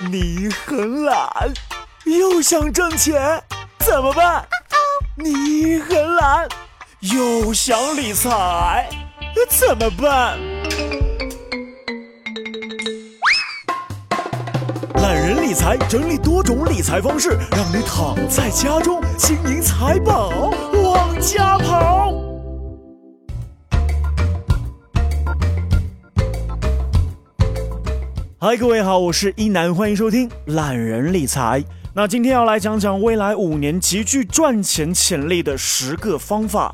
你很懒，又想挣钱，怎么办？你很懒，又想理财，怎么办？懒人理财整理多种理财方式，让你躺在家中，金银财宝往家跑。嗨，各位好，我是一南，欢迎收听懒人理财。那今天要来讲讲未来五年极具赚钱潜力的十个方法。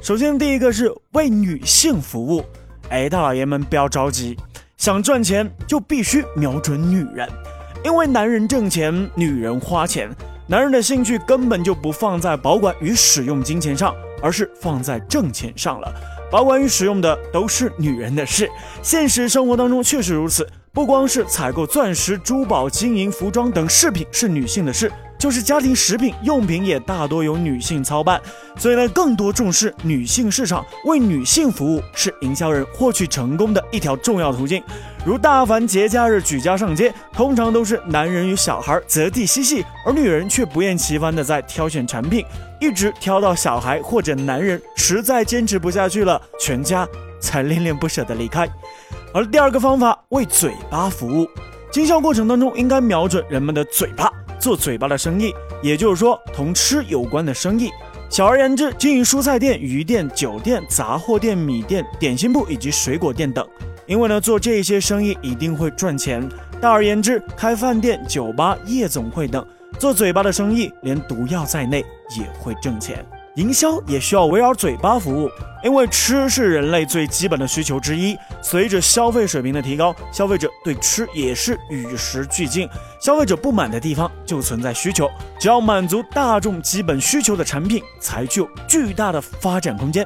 首先，第一个是为女性服务。哎，大老爷们不要着急，想赚钱就必须瞄准女人，因为男人挣钱，女人花钱。男人的兴趣根本就不放在保管与使用金钱上，而是放在挣钱上了。保管与使用的都是女人的事，现实生活当中确实如此。不光是采购钻石、珠宝、金银、服装等饰品是女性的事，就是家庭食品用品也大多由女性操办。所以呢，更多重视女性市场，为女性服务是营销人获取成功的一条重要途径。如大凡节假日举家上街，通常都是男人与小孩择地嬉戏，而女人却不厌其烦地在挑选产品，一直挑到小孩或者男人实在坚持不下去了，全家才恋恋不舍地离开。而第二个方法，为嘴巴服务，经销过程当中应该瞄准人们的嘴巴，做嘴巴的生意，也就是说同吃有关的生意。小而言之，经营蔬菜店、鱼店、酒店、杂货店、米店、点心铺以及水果店等。因为呢，做这些生意一定会赚钱。大而言之，开饭店、酒吧、夜总会等，做嘴巴的生意，连毒药在内也会挣钱。营销也需要围绕嘴巴服务，因为吃是人类最基本的需求之一。随着消费水平的提高，消费者对吃也是与时俱进。消费者不满的地方就存在需求，只要满足大众基本需求的产品，才具有巨大的发展空间。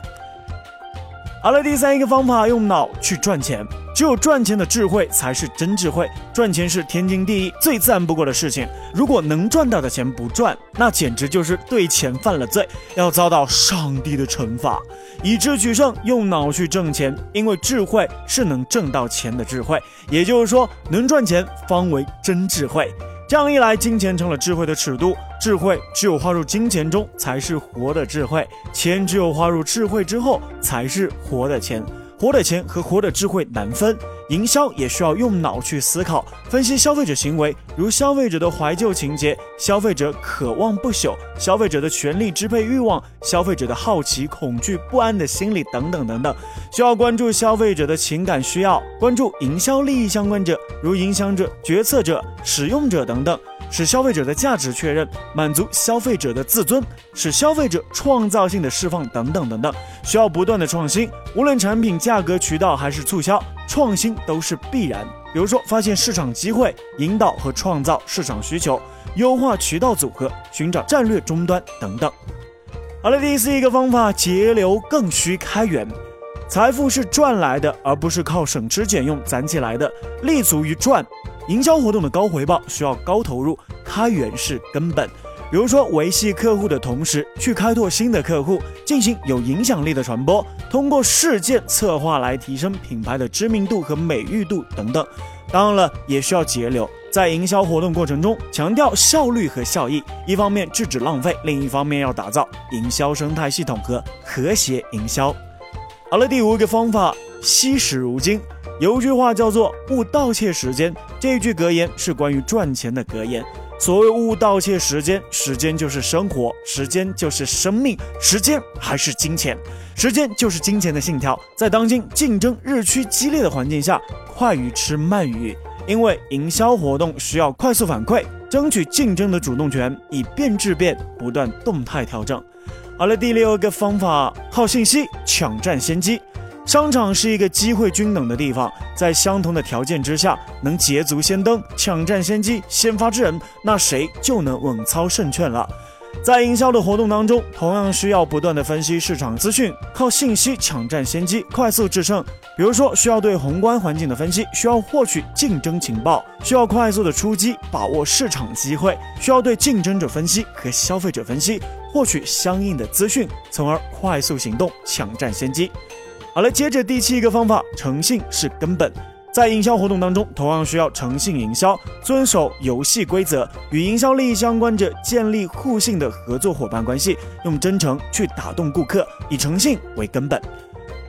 好了，第三一个方法，用脑去赚钱。只有赚钱的智慧才是真智慧。赚钱是天经地义、最自然不过的事情。如果能赚到的钱不赚，那简直就是对钱犯了罪，要遭到上帝的惩罚。以智取胜，用脑去挣钱，因为智慧是能挣到钱的智慧。也就是说，能赚钱方为真智慧。这样一来，金钱成了智慧的尺度。智慧只有花入金钱中，才是活的智慧；钱只有花入智慧之后，才是活的钱。活的钱和活的智慧难分，营销也需要用脑去思考，分析消费者行为，如消费者的怀旧情节、消费者渴望不朽、消费者的权力支配欲望、消费者的好奇、恐惧、不安的心理等等等等，需要关注消费者的情感需要，关注营销利益相关者，如影响者、决策者、使用者等等。使消费者的价值确认，满足消费者的自尊，使消费者创造性的释放等等等等，需要不断的创新。无论产品、价格、渠道还是促销，创新都是必然。比如说，发现市场机会，引导和创造市场需求，优化渠道组合，寻找战略终端等等。好了，第四一个方法，节流更需开源。财富是赚来的，而不是靠省吃俭用攒起来的。立足于赚。营销活动的高回报需要高投入，开源是根本。比如说，维系客户的同时去开拓新的客户，进行有影响力的传播，通过事件策划来提升品牌的知名度和美誉度等等。当然了，也需要节流，在营销活动过程中强调效率和效益，一方面制止浪费，另一方面要打造营销生态系统和和谐营销。好了，第五个方法，惜时如金。有句话叫做“勿盗窃时间”，这句格言是关于赚钱的格言。所谓“勿盗窃时间”，时间就是生活，时间就是生命，时间还是金钱，时间就是金钱的信条。在当今竞争日趋激烈的环境下，快鱼吃慢鱼，因为营销活动需要快速反馈，争取竞争的主动权，以变质变，不断动态调整。好了，第六个方法，靠信息抢占先机。商场是一个机会均等的地方，在相同的条件之下，能捷足先登、抢占先机、先发制人，那谁就能稳操胜券了。在营销的活动当中，同样需要不断的分析市场资讯，靠信息抢占先机，快速制胜。比如说，需要对宏观环境的分析，需要获取竞争情报，需要快速的出击，把握市场机会，需要对竞争者分析和消费者分析，获取相应的资讯，从而快速行动，抢占先机。好了，接着第七个方法，诚信是根本。在营销活动当中，同样需要诚信营销，遵守游戏规则，与营销利益相关者建立互信的合作伙伴关系，用真诚去打动顾客，以诚信为根本。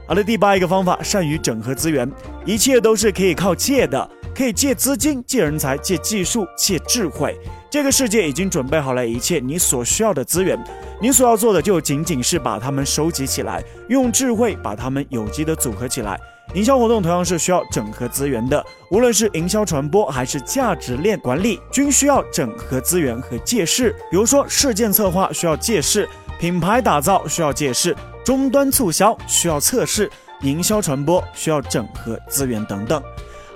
好了，第八一个方法，善于整合资源，一切都是可以靠借的，可以借资金、借人才、借技术、借智慧。这个世界已经准备好了一切你所需要的资源，你所要做的就仅仅是把它们收集起来，用智慧把它们有机的组合起来。营销活动同样是需要整合资源的，无论是营销传播还是价值链管理，均需要整合资源和借势。比如说，事件策划需要借势，品牌打造需要借势，终端促销需要测试，营销传播需要整合资源等等。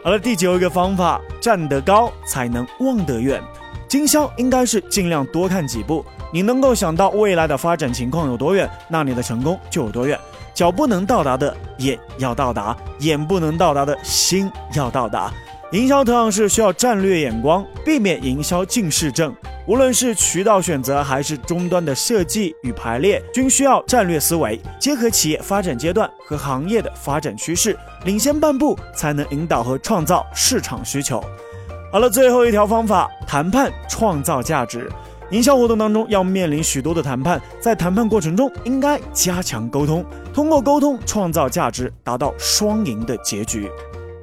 好了，第九个方法，站得高才能望得远。经销应该是尽量多看几步，你能够想到未来的发展情况有多远，那你的成功就有多远。脚不能到达的，眼要到达；眼不能到达的，心要到达。营销同样是需要战略眼光，避免营销近视症。无论是渠道选择，还是终端的设计与排列，均需要战略思维，结合企业发展阶段和行业的发展趋势，领先半步，才能引导和创造市场需求。好了，最后一条方法，谈判创造价值。营销活动当中要面临许多的谈判，在谈判过程中应该加强沟通，通过沟通创造价值，达到双赢的结局。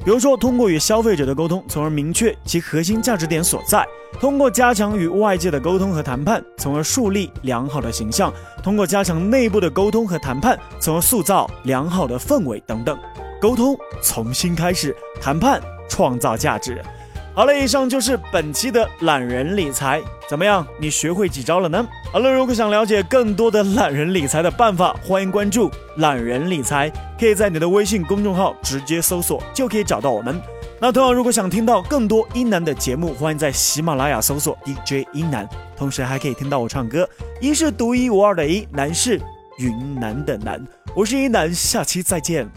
比如说，通过与消费者的沟通，从而明确其核心价值点所在；通过加强与外界的沟通和谈判，从而树立良好的形象；通过加强内部的沟通和谈判，从而塑造良好的氛围等等。沟通重新开始，谈判创造价值。好了，以上就是本期的懒人理财，怎么样？你学会几招了呢？好了，如果想了解更多的懒人理财的办法，欢迎关注懒人理财，可以在你的微信公众号直接搜索就可以找到我们。那同样，如果想听到更多一男的节目，欢迎在喜马拉雅搜索 DJ 一男，同时还可以听到我唱歌。一是独一无二的一，男是云南的南，我是一男，下期再见。